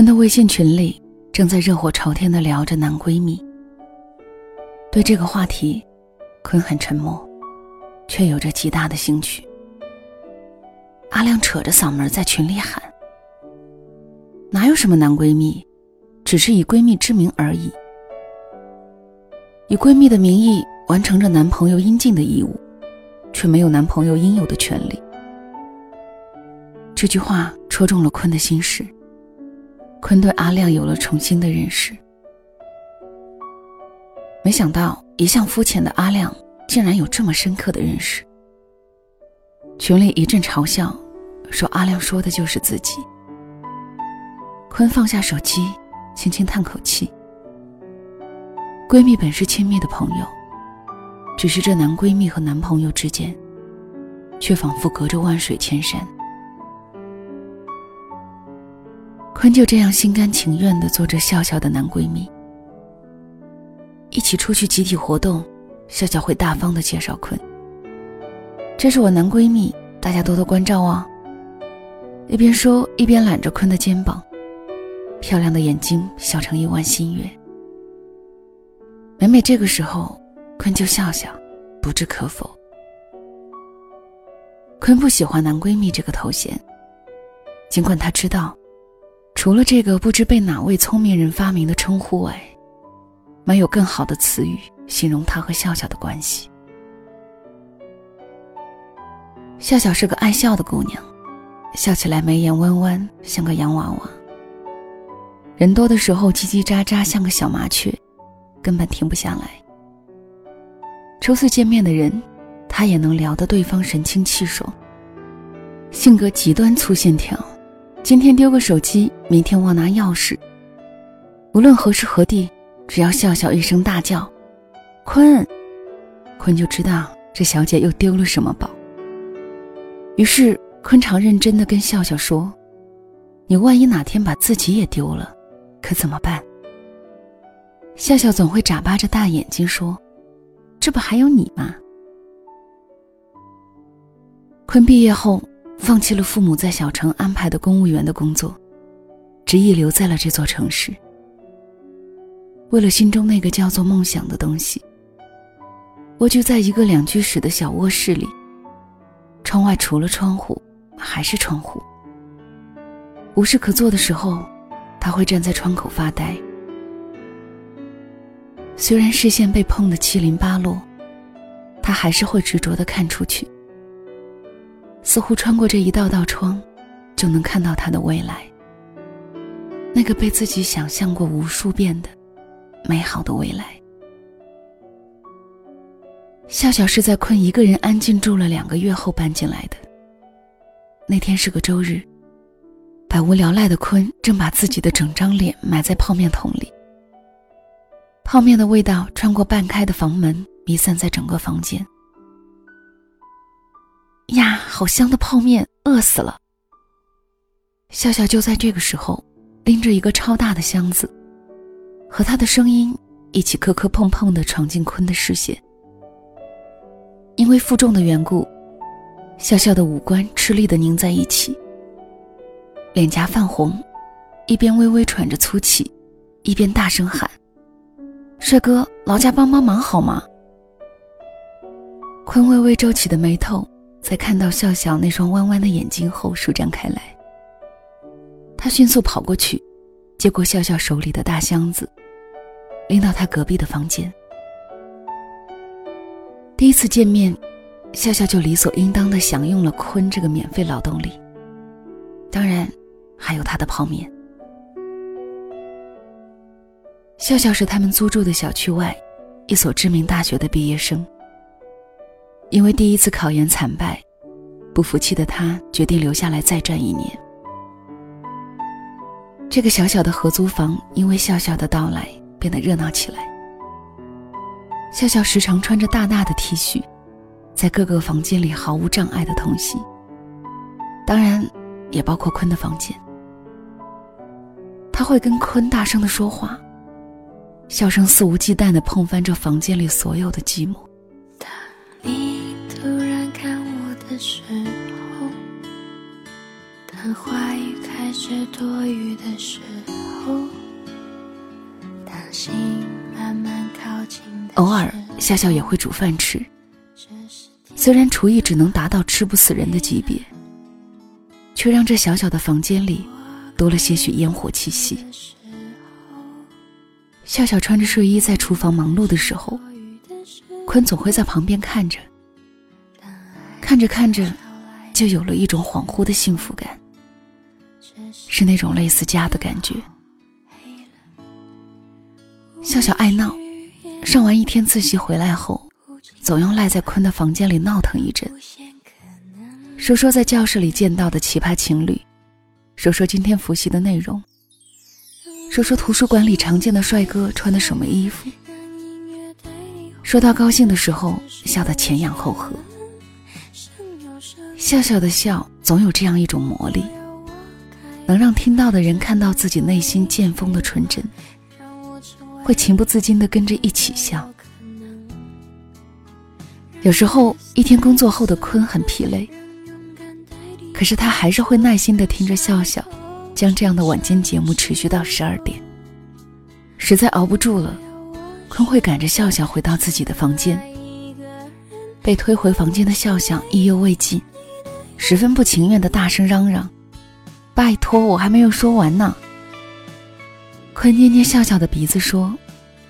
坤的微信群里正在热火朝天的聊着男闺蜜。对这个话题，坤很沉默，却有着极大的兴趣。阿亮扯着嗓门在群里喊：“哪有什么男闺蜜，只是以闺蜜之名而已，以闺蜜的名义完成着男朋友应尽的义务，却没有男朋友应有的权利。”这句话戳中了坤的心事。坤对阿亮有了重新的认识，没想到一向肤浅的阿亮竟然有这么深刻的认识。群里一阵嘲笑，说阿亮说的就是自己。坤放下手机，轻轻叹口气。闺蜜本是亲密的朋友，只是这男闺蜜和男朋友之间，却仿佛隔着万水千山。坤就这样心甘情愿的做着笑笑的男闺蜜，一起出去集体活动，笑笑会大方的介绍坤：“这是我男闺蜜，大家多多关照哦。”一边说一边揽着坤的肩膀，漂亮的眼睛笑成一弯新月。每每这个时候，坤就笑笑，不置可否。坤不喜欢“男闺蜜”这个头衔，尽管他知道。除了这个不知被哪位聪明人发明的称呼外，没有更好的词语形容他和笑笑的关系。笑笑是个爱笑的姑娘，笑起来眉眼弯弯，像个洋娃娃。人多的时候叽叽喳喳，像个小麻雀，根本停不下来。初次见面的人，他也能聊得对方神清气爽。性格极端粗线条。今天丢个手机，明天忘拿钥匙。无论何时何地，只要笑笑一声大叫“坤”，坤就知道这小姐又丢了什么宝。于是坤常认真的跟笑笑说：“你万一哪天把自己也丢了，可怎么办？”笑笑总会眨巴着大眼睛说：“这不还有你吗？”坤毕业后。放弃了父母在小城安排的公务员的工作，执意留在了这座城市。为了心中那个叫做梦想的东西，蜗居在一个两居室的小卧室里。窗外除了窗户，还是窗户。无事可做的时候，他会站在窗口发呆。虽然视线被碰得七零八落，他还是会执着地看出去。似乎穿过这一道道窗，就能看到他的未来。那个被自己想象过无数遍的美好的未来。笑笑是在坤一个人安静住了两个月后搬进来的。那天是个周日，百无聊赖的坤正把自己的整张脸埋在泡面桶里。泡面的味道穿过半开的房门，弥散在整个房间。呀，好香的泡面，饿死了。笑笑就在这个时候，拎着一个超大的箱子，和他的声音一起磕磕碰碰的闯进坤的视线。因为负重的缘故，笑笑的五官吃力的拧在一起，脸颊泛红，一边微微喘着粗气，一边大声喊：“帅哥，劳驾帮帮忙好吗？”坤微微皱起的眉头。在看到笑笑那双弯弯的眼睛后，舒展开来。他迅速跑过去，接过笑笑手里的大箱子，拎到他隔壁的房间。第一次见面，笑笑就理所应当的享用了坤这个免费劳动力，当然，还有他的泡面。笑笑是他们租住的小区外一所知名大学的毕业生。因为第一次考研惨败，不服气的他决定留下来再战一年。这个小小的合租房因为笑笑的到来变得热闹起来。笑笑时常穿着大大的 T 恤，在各个房间里毫无障碍的通行，当然也包括坤的房间。他会跟坤大声的说话，笑声肆无忌惮的碰翻着房间里所有的寂寞。你突然看我的时候，当话语开始多余的时候，偶尔，笑笑也会煮饭吃。虽然厨艺只能达到吃不死人的级别，却让这小小的房间里多了些许烟火气息。笑笑穿着睡衣在厨房忙碌的时候，坤总会在旁边看着，看着看着，就有了一种恍惚的幸福感，是那种类似家的感觉。笑笑爱闹，上完一天自习回来后，总要赖在坤的房间里闹腾一阵，说说在教室里见到的奇葩情侣，说说今天复习的内容。说说图书馆里常见的帅哥穿的什么衣服。说到高兴的时候，笑得前仰后合。笑笑的笑总有这样一种魔力，能让听到的人看到自己内心渐丰的纯真，会情不自禁的跟着一起笑。有时候一天工作后的坤很疲累，可是他还是会耐心的听着笑笑。将这样的晚间节目持续到十二点，实在熬不住了，坤会赶着笑笑回到自己的房间。被推回房间的笑笑意犹未尽，十分不情愿的大声嚷嚷：“拜托，我还没有说完呢！”坤捏捏笑笑的鼻子说：“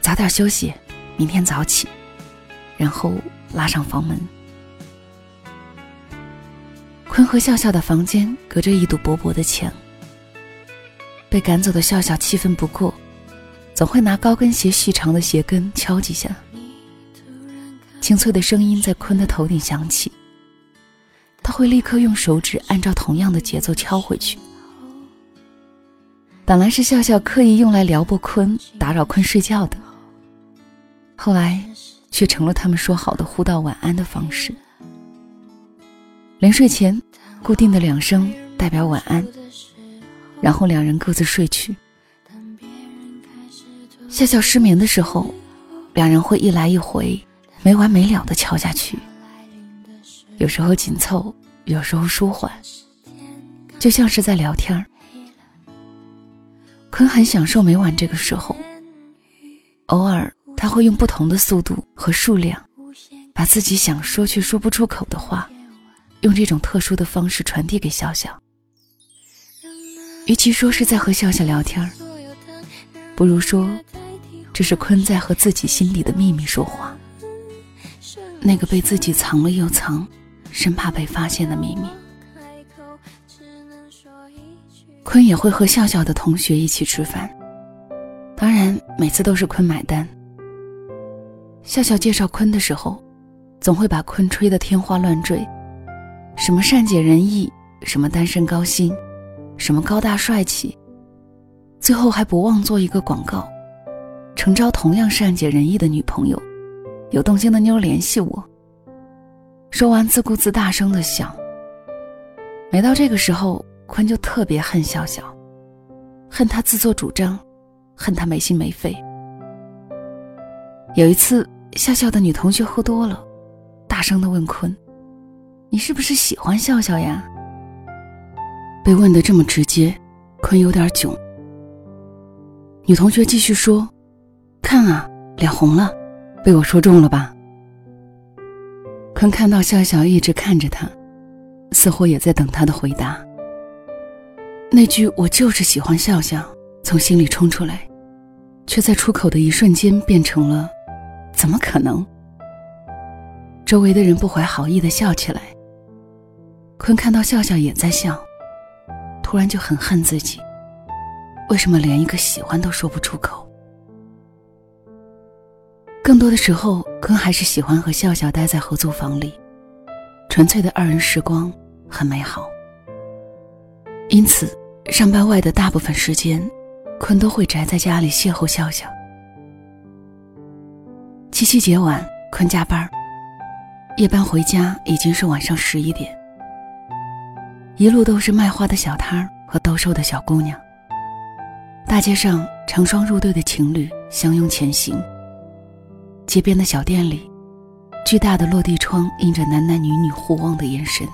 早点休息，明天早起。”然后拉上房门。坤和笑笑的房间隔着一堵薄薄的墙。被赶走的笑笑气愤不过，总会拿高跟鞋细长的鞋跟敲几下。清脆的声音在坤的头顶响起，他会立刻用手指按照同样的节奏敲回去。本来是笑笑刻意用来撩拨坤、打扰坤睡觉的，后来却成了他们说好的互道晚安的方式。临睡前，固定的两声代表晚安。然后两人各自睡去。笑笑失眠的时候，两人会一来一回，没完没了的敲下去。有时候紧凑，有时候舒缓，就像是在聊天儿。坤很享受每晚这个时候。偶尔他会用不同的速度和数量，把自己想说却说不出口的话，用这种特殊的方式传递给笑笑。与其说是在和笑笑聊天儿不如说这是坤在和自己心里的秘密说话。那个被自己藏了又藏，生怕被发现的秘密。坤也会和笑笑的同学一起吃饭，当然每次都是坤买单。笑笑介绍坤的时候，总会把坤吹得天花乱坠，什么善解人意，什么单身高薪。什么高大帅气，最后还不忘做一个广告，诚招同样善解人意的女朋友，有动心的妞联系我。说完自顾自大声的笑。每到这个时候，坤就特别恨笑笑，恨他自作主张，恨他没心没肺。有一次，笑笑的女同学喝多了，大声的问坤：“你是不是喜欢笑笑呀？”被问得这么直接，坤有点囧。女同学继续说：“看啊，脸红了，被我说中了吧？”坤看到笑笑一直看着他，似乎也在等他的回答。那句“我就是喜欢笑笑”从心里冲出来，却在出口的一瞬间变成了“怎么可能？”周围的人不怀好意的笑起来。坤看到笑笑也在笑。突然就很恨自己，为什么连一个喜欢都说不出口？更多的时候，坤还是喜欢和笑笑待在合租房里，纯粹的二人时光很美好。因此，上班外的大部分时间，坤都会宅在家里邂逅笑笑。七夕节晚，坤加班，夜班回家已经是晚上十一点。一路都是卖花的小摊儿和兜售的小姑娘。大街上成双入对的情侣相拥前行。街边的小店里，巨大的落地窗映着男男女女互望的眼神。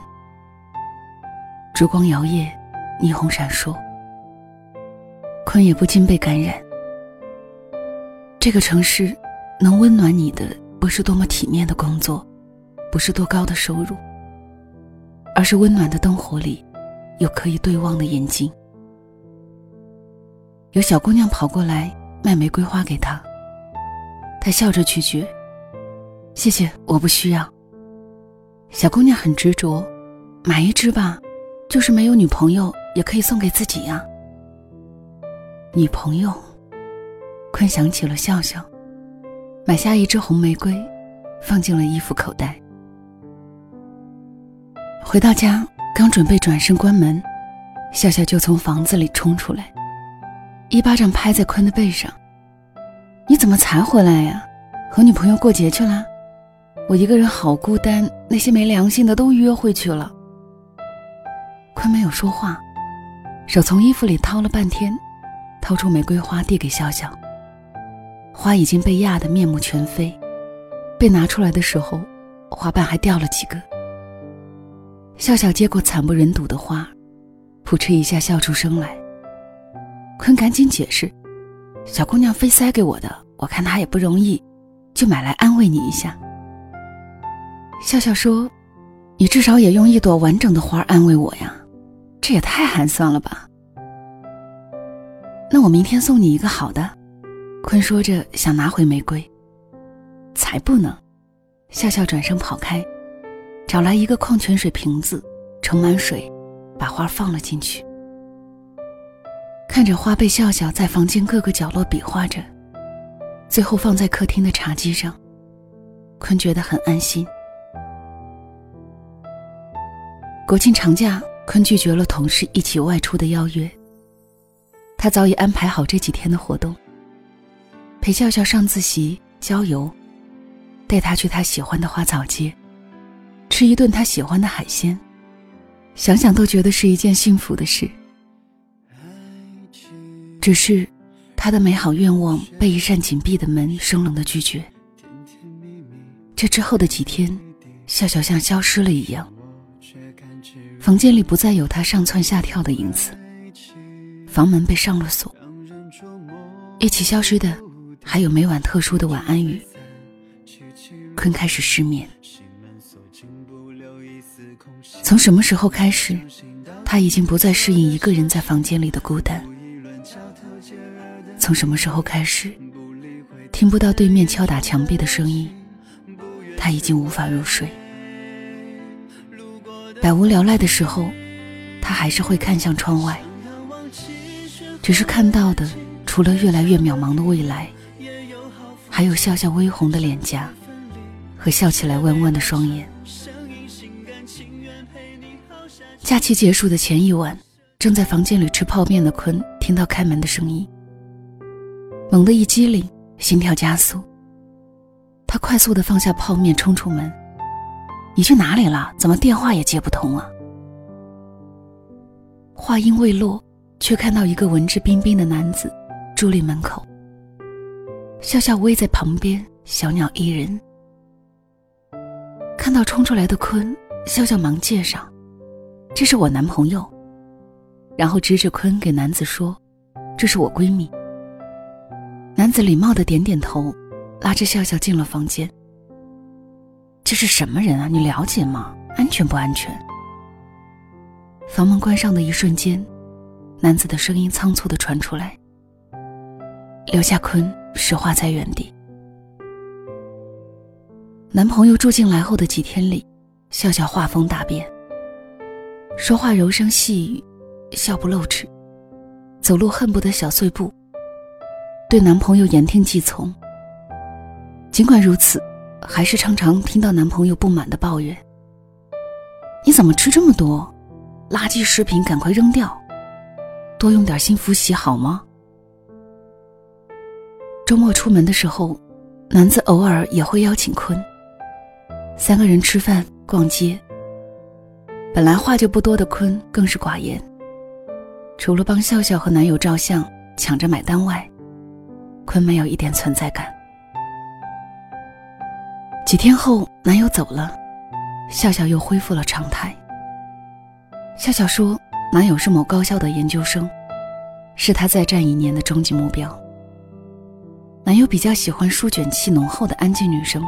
烛光摇曳，霓虹闪烁，坤也不禁被感染。这个城市，能温暖你的不是多么体面的工作，不是多高的收入，而是温暖的灯火里，有可以对望的眼睛。有小姑娘跑过来卖玫瑰花给他，他笑着拒绝：“谢谢，我不需要。”小姑娘很执着：“买一支吧，就是没有女朋友也可以送给自己呀。”女朋友，坤想起了笑笑，买下一支红玫瑰，放进了衣服口袋。回到家，刚准备转身关门，笑笑就从房子里冲出来。一巴掌拍在坤的背上，你怎么才回来呀？和女朋友过节去了？我一个人好孤单，那些没良心的都约会去了。坤没有说话，手从衣服里掏了半天，掏出玫瑰花递给笑笑。花已经被压得面目全非，被拿出来的时候，花瓣还掉了几个。笑笑接过惨不忍睹的花，扑哧一下笑出声来。坤赶紧解释：“小姑娘非塞给我的，我看她也不容易，就买来安慰你一下。”笑笑说：“你至少也用一朵完整的花安慰我呀，这也太寒酸了吧。”那我明天送你一个好的。”坤说着想拿回玫瑰，才不能！笑笑转身跑开，找来一个矿泉水瓶子，盛满水，把花放了进去。看着花被笑笑在房间各个角落比划着，最后放在客厅的茶几上，坤觉得很安心。国庆长假，坤拒绝了同事一起外出的邀约。他早已安排好这几天的活动：陪笑笑上自习、郊游，带她去他喜欢的花草街，吃一顿他喜欢的海鲜，想想都觉得是一件幸福的事。只是，他的美好愿望被一扇紧闭的门生冷的拒绝。这之后的几天，笑笑像消失了一样，房间里不再有他上蹿下跳的影子，房门被上了锁。一起消失的，还有每晚特殊的晚安语。坤开始失眠。从什么时候开始，他已经不再适应一个人在房间里的孤单。从什么时候开始，听不到对面敲打墙壁的声音，他已经无法入睡。百无聊赖的时候，他还是会看向窗外，只是看到的除了越来越渺茫的未来，还有笑笑微红的脸颊和笑起来弯弯的双眼。假期结束的前一晚，正在房间里吃泡面的坤听到开门的声音。猛地一激灵，心跳加速。他快速的放下泡面，冲出门。你去哪里了？怎么电话也接不通啊？话音未落，却看到一个文质彬彬的男子伫立门口。笑笑偎在旁边，小鸟依人。看到冲出来的坤，笑笑忙介绍：“这是我男朋友。”然后指着坤给男子说：“这是我闺蜜。”男子礼貌的点点头，拉着笑笑进了房间。这是什么人啊？你了解吗？安全不安全？房门关上的一瞬间，男子的声音仓促的传出来，刘夏坤石化在原地。男朋友住进来后的几天里，笑笑画风大变，说话柔声细语，笑不露齿，走路恨不得小碎步。对男朋友言听计从，尽管如此，还是常常听到男朋友不满的抱怨：“你怎么吃这么多？垃圾食品赶快扔掉，多用点心服洗好吗？”周末出门的时候，男子偶尔也会邀请坤，三个人吃饭逛街。本来话就不多的坤更是寡言，除了帮笑笑和男友照相、抢着买单外，坤没有一点存在感。几天后，男友走了，笑笑又恢复了常态。笑笑说，男友是某高校的研究生，是他再战一年的终极目标。男友比较喜欢书卷气浓厚的安静女生，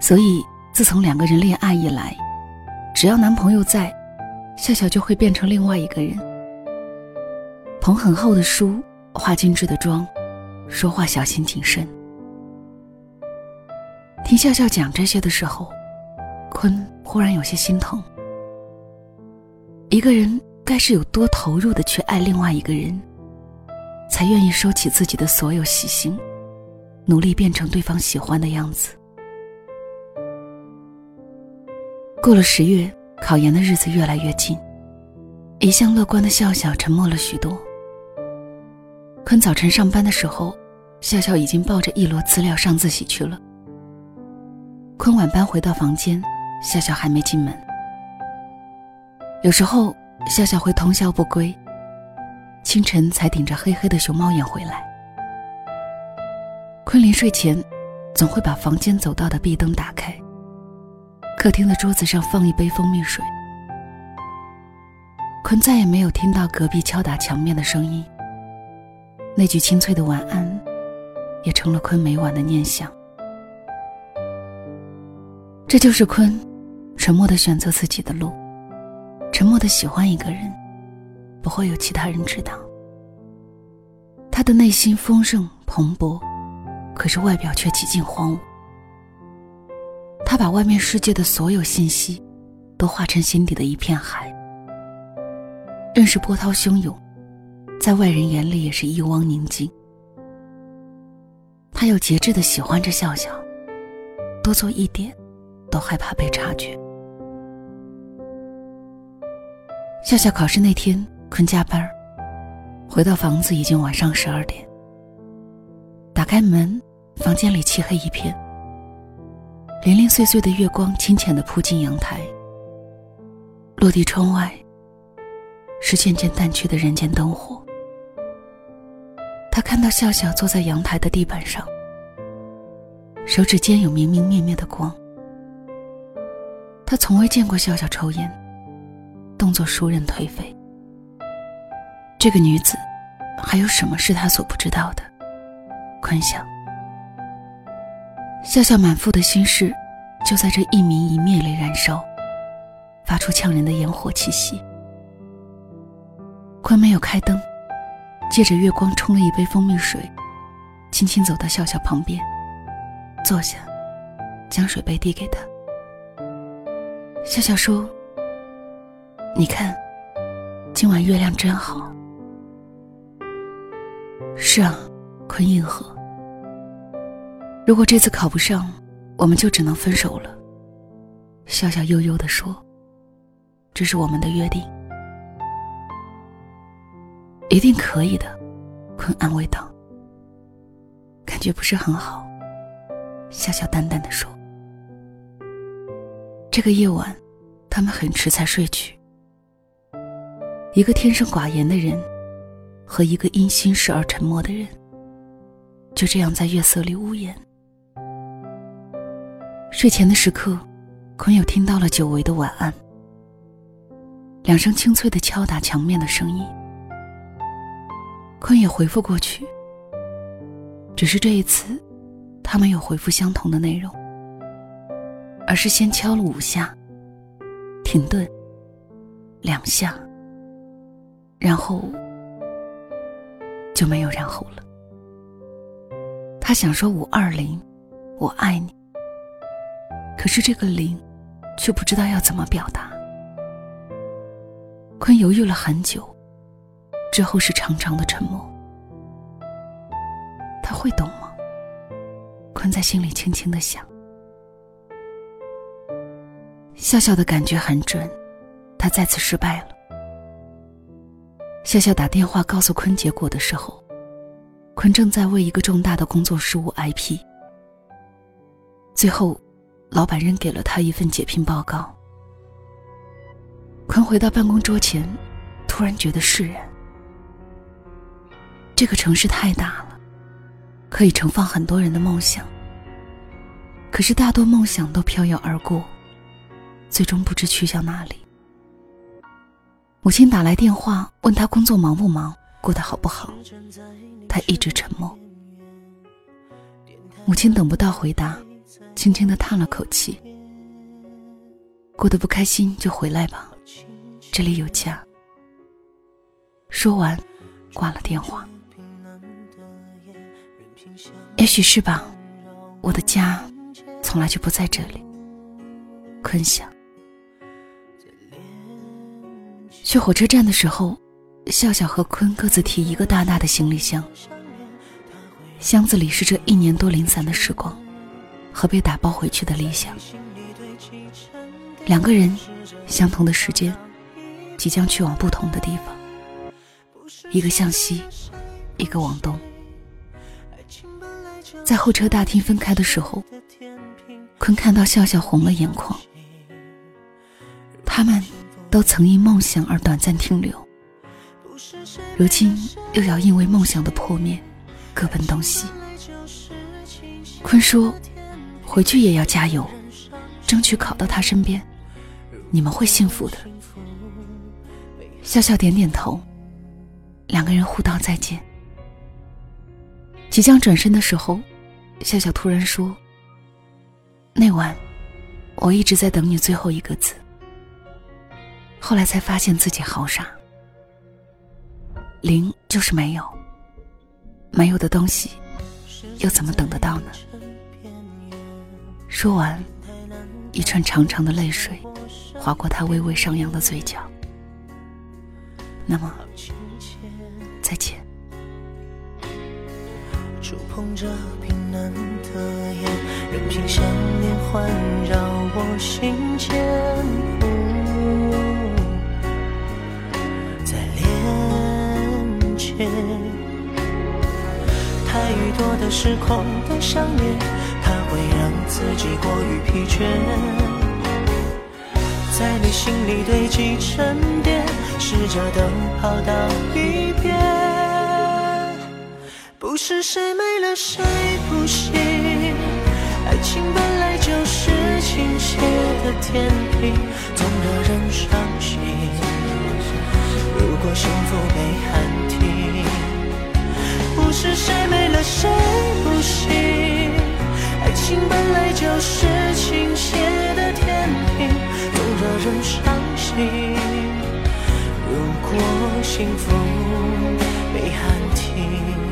所以自从两个人恋爱以来，只要男朋友在，笑笑就会变成另外一个人，捧很厚的书，化精致的妆，说话小心谨慎。听笑笑讲这些的时候，坤忽然有些心疼。一个人该是有多投入的去爱另外一个人，才愿意收起自己的所有喜心，努力变成对方喜欢的样子。过了十月，考研的日子越来越近，一向乐观的笑笑沉默了许多。坤早晨上班的时候，笑笑已经抱着一摞资料上自习去了。坤晚班回到房间，笑笑还没进门。有时候，笑笑会通宵不归，清晨才顶着黑黑的熊猫眼回来。坤临睡前，总会把房间走道的壁灯打开，客厅的桌子上放一杯蜂蜜水。坤再也没有听到隔壁敲打墙面的声音，那句清脆的晚安，也成了坤每晚的念想。这就是坤，沉默的选择自己的路，沉默的喜欢一个人，不会有其他人知道。他的内心丰盛蓬勃，可是外表却几近荒芜。他把外面世界的所有信息，都化成心底的一片海，任是波涛汹涌，在外人眼里也是一汪宁静。他有节制的喜欢着笑笑，多做一点。都害怕被察觉。笑笑考试那天，坤加班回到房子已经晚上十二点。打开门，房间里漆黑一片，零零碎碎的月光清浅的铺进阳台。落地窗外，是渐渐淡去的人间灯火。他看到笑笑坐在阳台的地板上，手指间有明明灭灭的光。他从未见过笑笑抽烟，动作熟稔颓废。这个女子，还有什么是他所不知道的？坤想，笑笑满腹的心事，就在这一明一灭里燃烧，发出呛人的烟火气息。坤没有开灯，借着月光冲了一杯蜂蜜水，轻轻走到笑笑旁边，坐下，将水杯递给他。笑笑说：“你看，今晚月亮真好。”是啊，坤应和。如果这次考不上，我们就只能分手了。笑笑悠悠的说：“这是我们的约定。”一定可以的，坤安慰道。感觉不是很好，笑笑淡淡的说。这个夜晚，他们很迟才睡去。一个天生寡言的人，和一个因心事而沉默的人，就这样在月色里无言。睡前的时刻，坤友听到了久违的晚安，两声清脆的敲打墙面的声音。坤也回复过去，只是这一次，他没有回复相同的内容。而是先敲了五下，停顿，两下，然后就没有然后了。他想说五二零，我爱你，可是这个零，却不知道要怎么表达。坤犹豫了很久，之后是长长的沉默。他会懂吗？坤在心里轻轻的想。笑笑的感觉很准，他再次失败了。笑笑打电话告诉坤结果的时候，坤正在为一个重大的工作失误挨批。最后，老板扔给了他一份解聘报告。坤回到办公桌前，突然觉得释然。这个城市太大了，可以盛放很多人的梦想。可是大多梦想都飘摇而过。最终不知去向哪里。母亲打来电话问他工作忙不忙，过得好不好，他一直沉默。母亲等不到回答，轻轻的叹了口气：“过得不开心就回来吧，这里有家。”说完，挂了电话。也许是吧，我的家从来就不在这里。坤想，去火车站的时候，笑笑和坤各自提一个大大的行李箱，箱子里是这一年多零散的时光和被打包回去的理想。两个人，相同的时间，即将去往不同的地方，一个向西，一个往东。在候车大厅分开的时候，坤看到笑笑红了眼眶。他们都曾因梦想而短暂停留，如今又要因为梦想的破灭，各奔东西。坤说：“回去也要加油，争取考到他身边，你们会幸福的。”笑笑点点头，两个人互道再见。即将转身的时候，笑笑突然说：“那晚，我一直在等你最后一个字。”后来才发现自己好傻，零就是没有，没有的东西，又怎么等得到呢？说完，一串长长的泪水划过他微微上扬的嘴角。那么，再见。触碰着冰冷的眼，任凭想念环绕我心间。在连接太多的时空的想念，它会让自己过于疲倦，在你心里堆积沉淀，试着都跑到一边。是谁没了谁不行，爱情本来就是倾斜的天平，总惹人伤心。如果幸福被喊停。不是谁没了谁不行，爱情本来就是倾斜的天平，总让人伤心。如果幸福被喊停，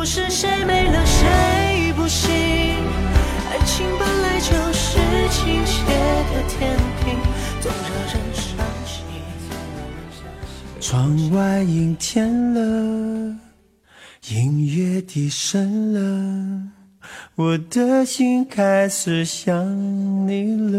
不是谁没了谁不行，爱情本来就是倾斜的天平，总让人伤心。窗外阴天了，音乐低声了，我的心开始想你了。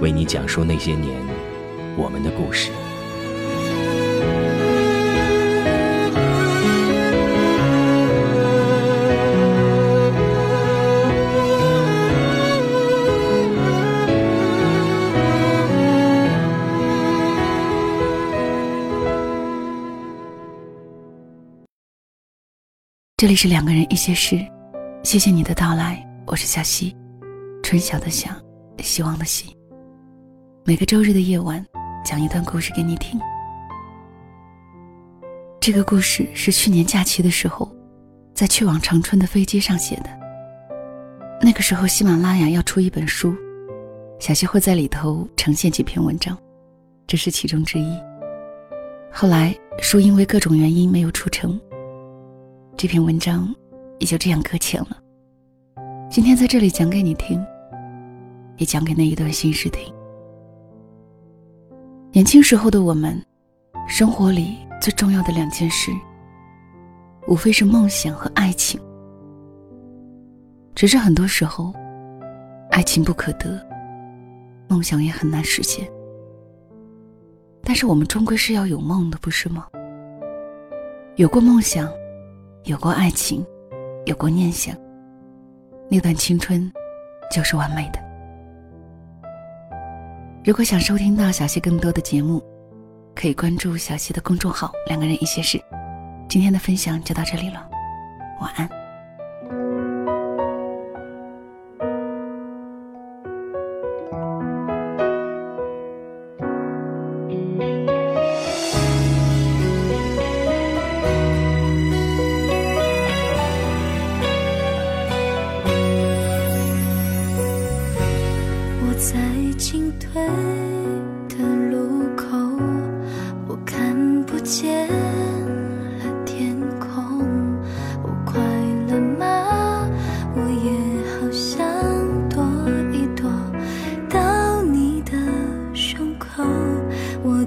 为你讲述那些年。我们的故事。这里是两个人一些事，谢谢你的到来，我是小溪，春晓的晓，希望的希。每个周日的夜晚。讲一段故事给你听。这个故事是去年假期的时候，在去往长春的飞机上写的。那个时候，喜马拉雅要出一本书，小溪会在里头呈现几篇文章，这是其中之一。后来书因为各种原因没有出成，这篇文章也就这样搁浅了。今天在这里讲给你听，也讲给那一段心事听。年轻时候的我们，生活里最重要的两件事，无非是梦想和爱情。只是很多时候，爱情不可得，梦想也很难实现。但是我们终归是要有梦的，不是吗？有过梦想，有过爱情，有过念想，那段青春就是完美的。如果想收听到小溪更多的节目，可以关注小溪的公众号“两个人一些事”。今天的分享就到这里了，晚安。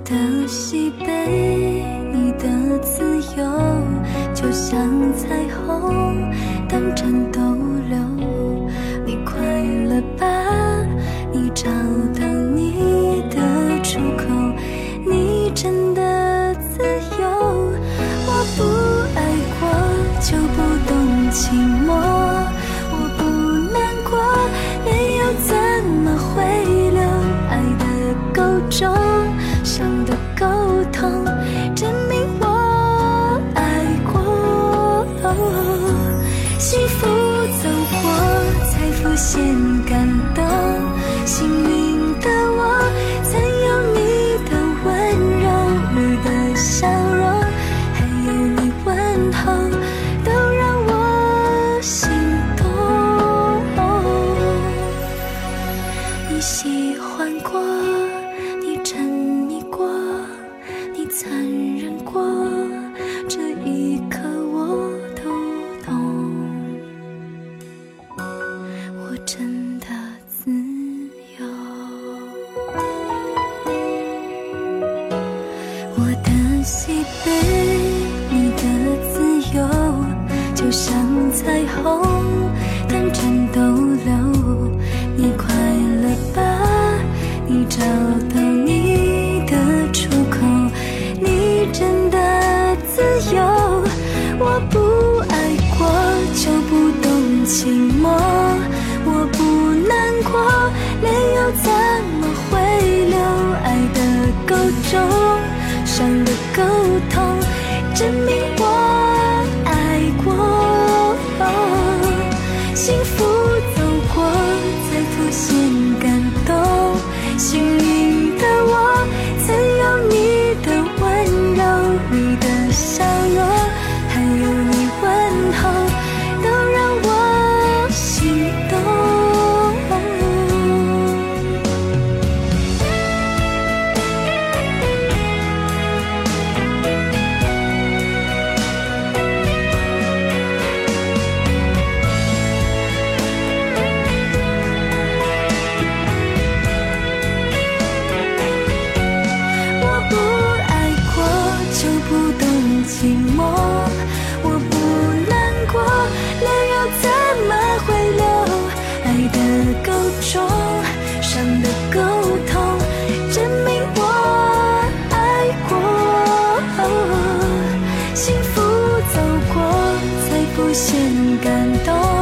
的西北，你的自由就像彩虹，当战斗。限感动。